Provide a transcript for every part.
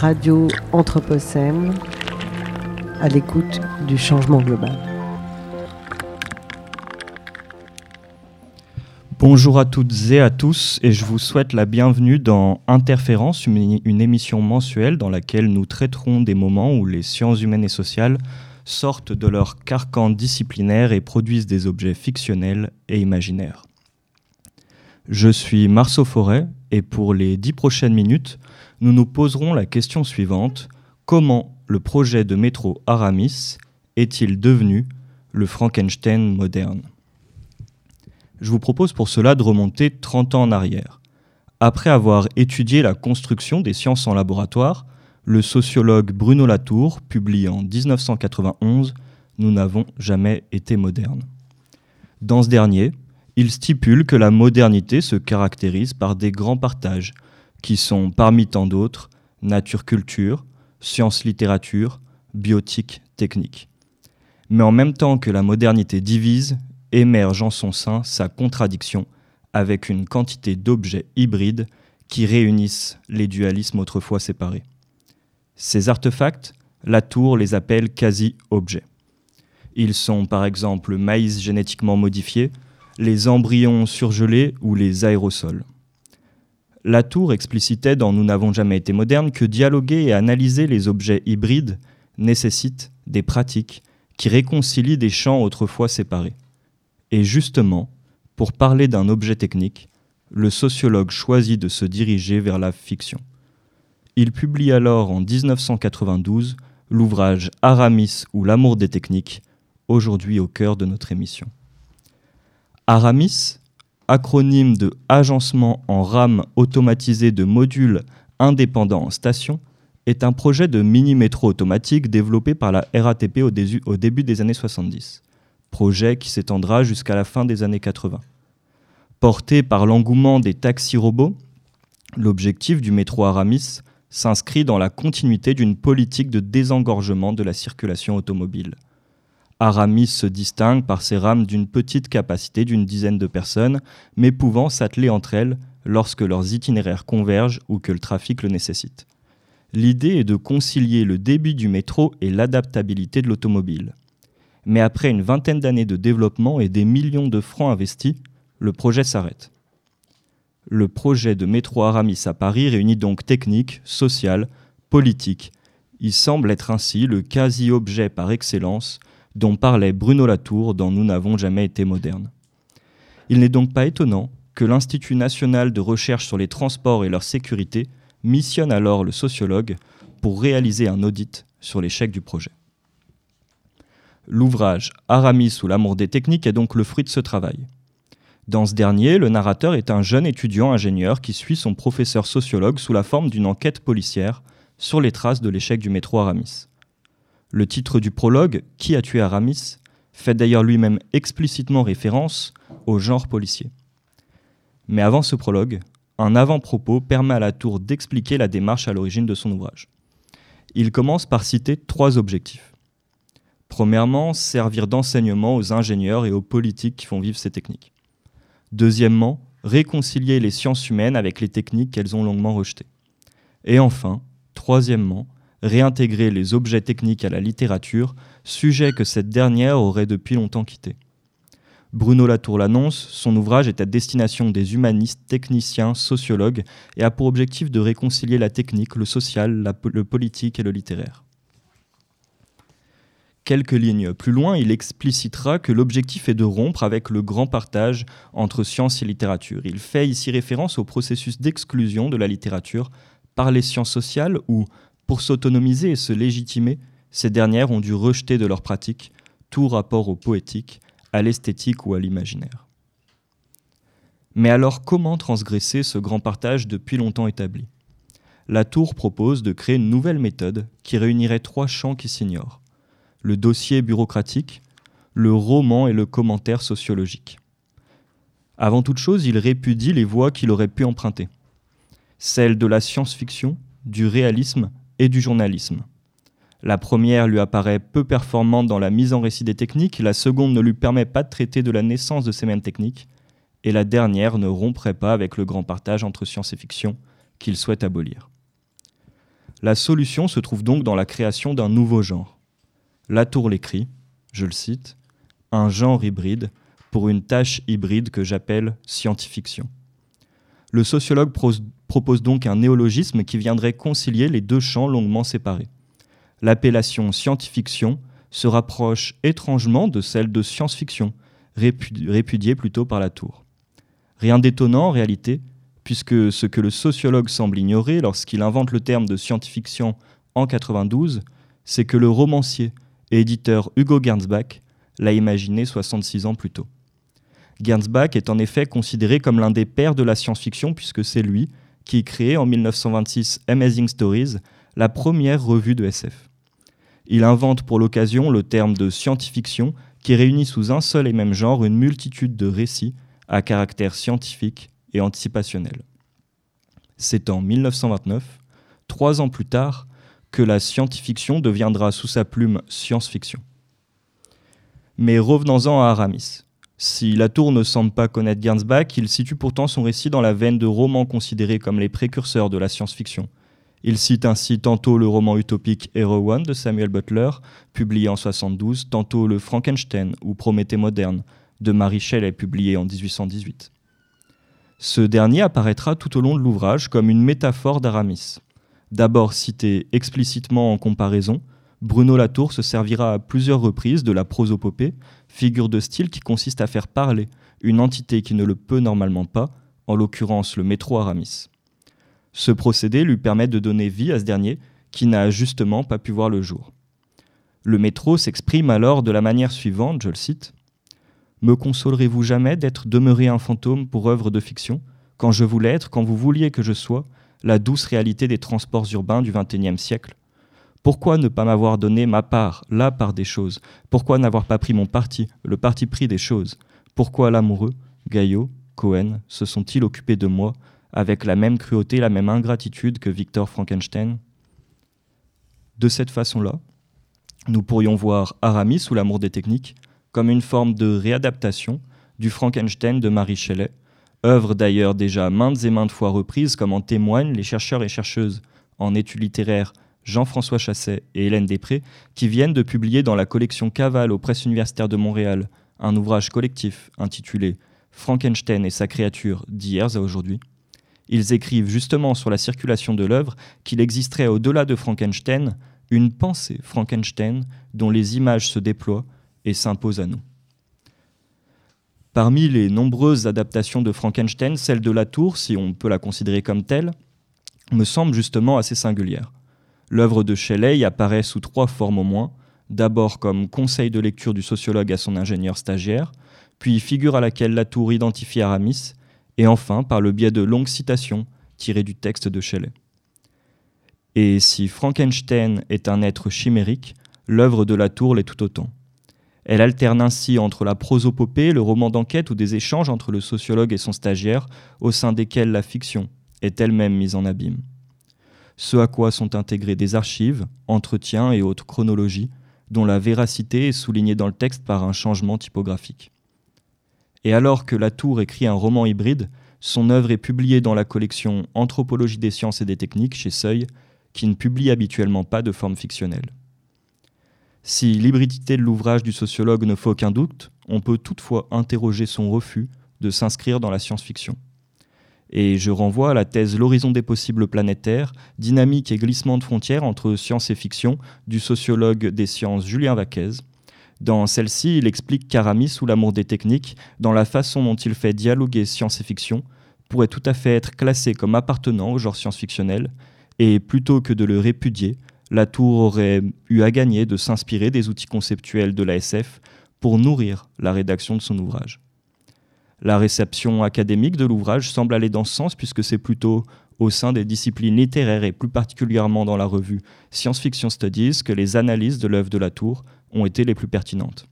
Radio Anthropocène, à l'écoute du changement global. Bonjour à toutes et à tous et je vous souhaite la bienvenue dans Interférence, une émission mensuelle dans laquelle nous traiterons des moments où les sciences humaines et sociales sortent de leur carcan disciplinaire et produisent des objets fictionnels et imaginaires. Je suis Marceau Forêt et pour les dix prochaines minutes, nous nous poserons la question suivante. Comment le projet de métro Aramis est-il devenu le Frankenstein moderne? Je vous propose pour cela de remonter 30 ans en arrière. Après avoir étudié la construction des sciences en laboratoire, le sociologue Bruno Latour publie en 1991 Nous n'avons jamais été modernes. Dans ce dernier, il stipule que la modernité se caractérise par des grands partages, qui sont parmi tant d'autres nature-culture, science-littérature, biotique-technique. Mais en même temps que la modernité divise, émerge en son sein sa contradiction avec une quantité d'objets hybrides qui réunissent les dualismes autrefois séparés. Ces artefacts, la tour les appelle quasi-objets. Ils sont par exemple le maïs génétiquement modifié, les embryons surgelés ou les aérosols. Latour explicitait dans Nous n'avons jamais été modernes que dialoguer et analyser les objets hybrides nécessite des pratiques qui réconcilient des champs autrefois séparés. Et justement, pour parler d'un objet technique, le sociologue choisit de se diriger vers la fiction. Il publie alors en 1992 l'ouvrage Aramis ou l'amour des techniques, aujourd'hui au cœur de notre émission. Aramis, acronyme de Agencement en rame automatisé de modules indépendants en station, est un projet de mini-métro automatique développé par la RATP au, début des années 70, projet qui s'étendra jusqu'à la fin des années 80. Porté par l'engouement des taxis robots, l'objectif du métro Aramis s'inscrit dans la continuité d'une politique de désengorgement de la circulation automobile. Aramis se distingue par ses rames d'une petite capacité d'une dizaine de personnes, mais pouvant s'atteler entre elles lorsque leurs itinéraires convergent ou que le trafic le nécessite. L'idée est de concilier le débit du métro et l'adaptabilité de l'automobile. Mais après une vingtaine d'années de développement et des millions de francs investis, le projet s'arrête. Le projet de métro Aramis à Paris réunit donc technique, sociale, politique. Il semble être ainsi le quasi-objet par excellence dont parlait Bruno Latour dans Nous n'avons jamais été modernes. Il n'est donc pas étonnant que l'Institut national de recherche sur les transports et leur sécurité missionne alors le sociologue pour réaliser un audit sur l'échec du projet. L'ouvrage Aramis ou l'amour des techniques est donc le fruit de ce travail. Dans ce dernier, le narrateur est un jeune étudiant ingénieur qui suit son professeur sociologue sous la forme d'une enquête policière sur les traces de l'échec du métro Aramis. Le titre du prologue, Qui a tué Aramis fait d'ailleurs lui-même explicitement référence au genre policier. Mais avant ce prologue, un avant-propos permet à la tour d'expliquer la démarche à l'origine de son ouvrage. Il commence par citer trois objectifs. Premièrement, servir d'enseignement aux ingénieurs et aux politiques qui font vivre ces techniques. Deuxièmement, réconcilier les sciences humaines avec les techniques qu'elles ont longuement rejetées. Et enfin, troisièmement, réintégrer les objets techniques à la littérature, sujet que cette dernière aurait depuis longtemps quitté. Bruno Latour l'annonce, son ouvrage est à destination des humanistes, techniciens, sociologues et a pour objectif de réconcilier la technique, le social, le politique et le littéraire. Quelques lignes plus loin, il explicitera que l'objectif est de rompre avec le grand partage entre science et littérature. Il fait ici référence au processus d'exclusion de la littérature par les sciences sociales où, pour s'autonomiser et se légitimer, ces dernières ont dû rejeter de leur pratique tout rapport au poétique, à l'esthétique ou à l'imaginaire. Mais alors comment transgresser ce grand partage depuis longtemps établi? La Tour propose de créer une nouvelle méthode qui réunirait trois champs qui s'ignorent. Le dossier bureaucratique, le roman et le commentaire sociologique. Avant toute chose, il répudie les voies qu'il aurait pu emprunter. Celles de la science-fiction, du réalisme et du journalisme. La première lui apparaît peu performante dans la mise en récit des techniques, la seconde ne lui permet pas de traiter de la naissance de ces mêmes techniques, et la dernière ne romprait pas avec le grand partage entre science et fiction qu'il souhaite abolir. La solution se trouve donc dans la création d'un nouveau genre. Latour l'écrit, je le cite, un genre hybride pour une tâche hybride que j'appelle scientifiction. Le sociologue propose donc un néologisme qui viendrait concilier les deux champs longuement séparés. L'appellation scientifiction se rapproche étrangement de celle de science-fiction, répudiée plutôt par la tour. Rien d'étonnant en réalité, puisque ce que le sociologue semble ignorer lorsqu'il invente le terme de science-fiction en 92, c'est que le romancier et éditeur Hugo Gernsback l'a imaginé 66 ans plus tôt. Gernsback est en effet considéré comme l'un des pères de la science-fiction puisque c'est lui qui créé en 1926 Amazing Stories, la première revue de SF. Il invente pour l'occasion le terme de science-fiction qui réunit sous un seul et même genre une multitude de récits à caractère scientifique et anticipationnel. C'est en 1929, trois ans plus tard, que la science-fiction deviendra sous sa plume science-fiction. Mais revenons-en à Aramis. Si Latour ne semble pas connaître Gernsback, il situe pourtant son récit dans la veine de romans considérés comme les précurseurs de la science-fiction. Il cite ainsi tantôt le roman utopique Hero One de Samuel Butler, publié en 72, tantôt le Frankenstein ou Prométhée moderne de Mary Shelley, publié en 1818. Ce dernier apparaîtra tout au long de l'ouvrage comme une métaphore d'Aramis. D'abord cité explicitement en comparaison, Bruno Latour se servira à plusieurs reprises de la prosopopée, figure de style qui consiste à faire parler une entité qui ne le peut normalement pas, en l'occurrence le métro Aramis. Ce procédé lui permet de donner vie à ce dernier, qui n'a justement pas pu voir le jour. Le métro s'exprime alors de la manière suivante, je le cite Me consolerez-vous jamais d'être demeuré un fantôme pour œuvre de fiction, quand je voulais être, quand vous vouliez que je sois, la douce réalité des transports urbains du XXIe siècle? Pourquoi ne pas m'avoir donné ma part, la part des choses? Pourquoi n'avoir pas pris mon parti, le parti pris des choses? Pourquoi l'amoureux, Gaillot, Cohen, se sont-ils occupés de moi avec la même cruauté, la même ingratitude que Victor Frankenstein? De cette façon-là, nous pourrions voir Aramis ou l'amour des techniques comme une forme de réadaptation du Frankenstein de Marie Shelley, œuvre d'ailleurs déjà maintes et maintes fois reprise comme en témoignent les chercheurs et chercheuses en études littéraires Jean-François Chasset et Hélène Després, qui viennent de publier dans la collection Caval aux presses universitaires de Montréal un ouvrage collectif intitulé Frankenstein et sa créature d'hier à aujourd'hui. Ils écrivent justement sur la circulation de l'œuvre qu'il existerait au-delà de Frankenstein une pensée Frankenstein dont les images se déploient et s'imposent à nous. Parmi les nombreuses adaptations de Frankenstein, celle de la tour, si on peut la considérer comme telle, me semble justement assez singulière. L'œuvre de Shelley apparaît sous trois formes au moins. D'abord comme conseil de lecture du sociologue à son ingénieur stagiaire, puis figure à laquelle Latour identifie Aramis, et enfin par le biais de longues citations tirées du texte de Shelley. Et si Frankenstein est un être chimérique, l'œuvre de Latour l'est tout autant. Elle alterne ainsi entre la prosopopée, le roman d'enquête ou des échanges entre le sociologue et son stagiaire, au sein desquels la fiction est elle-même mise en abîme ce à quoi sont intégrés des archives, entretiens et autres chronologies, dont la véracité est soulignée dans le texte par un changement typographique. Et alors que Latour écrit un roman hybride, son œuvre est publiée dans la collection Anthropologie des sciences et des techniques chez Seuil, qui ne publie habituellement pas de forme fictionnelle. Si l'hybridité de l'ouvrage du sociologue ne fait aucun doute, on peut toutefois interroger son refus de s'inscrire dans la science-fiction. Et je renvoie à la thèse L'horizon des possibles planétaires, dynamique et glissement de frontières entre science et fiction du sociologue des sciences Julien Vaquez. Dans celle-ci, il explique qu'Aramis ou l'amour des techniques, dans la façon dont il fait dialoguer science et fiction, pourrait tout à fait être classé comme appartenant au genre science-fictionnel, et plutôt que de le répudier, la tour aurait eu à gagner de s'inspirer des outils conceptuels de la SF pour nourrir la rédaction de son ouvrage. La réception académique de l'ouvrage semble aller dans ce sens puisque c'est plutôt au sein des disciplines littéraires et plus particulièrement dans la revue Science Fiction Studies que les analyses de l'œuvre de la Tour ont été les plus pertinentes.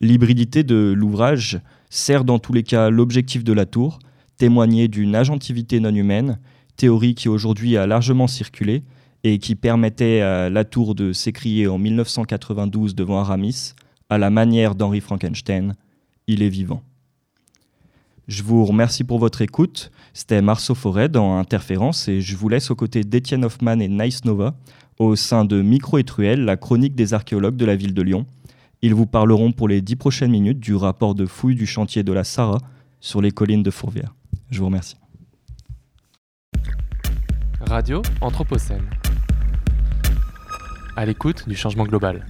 L'hybridité de l'ouvrage sert dans tous les cas l'objectif de la Tour, témoigner d'une agentivité non humaine, théorie qui aujourd'hui a largement circulé et qui permettait à la Tour de s'écrier en 1992 devant Aramis, à la manière d'Henri Frankenstein il est vivant. Je vous remercie pour votre écoute. C'était Marceau Forêt dans Interférence et je vous laisse aux côtés d'Étienne Hoffman et Nice Nova au sein de Micro et Truelle, la chronique des archéologues de la ville de Lyon. Ils vous parleront pour les dix prochaines minutes du rapport de fouille du chantier de la Sarah sur les collines de Fourvière. Je vous remercie. Radio Anthropocène. À l'écoute du changement global.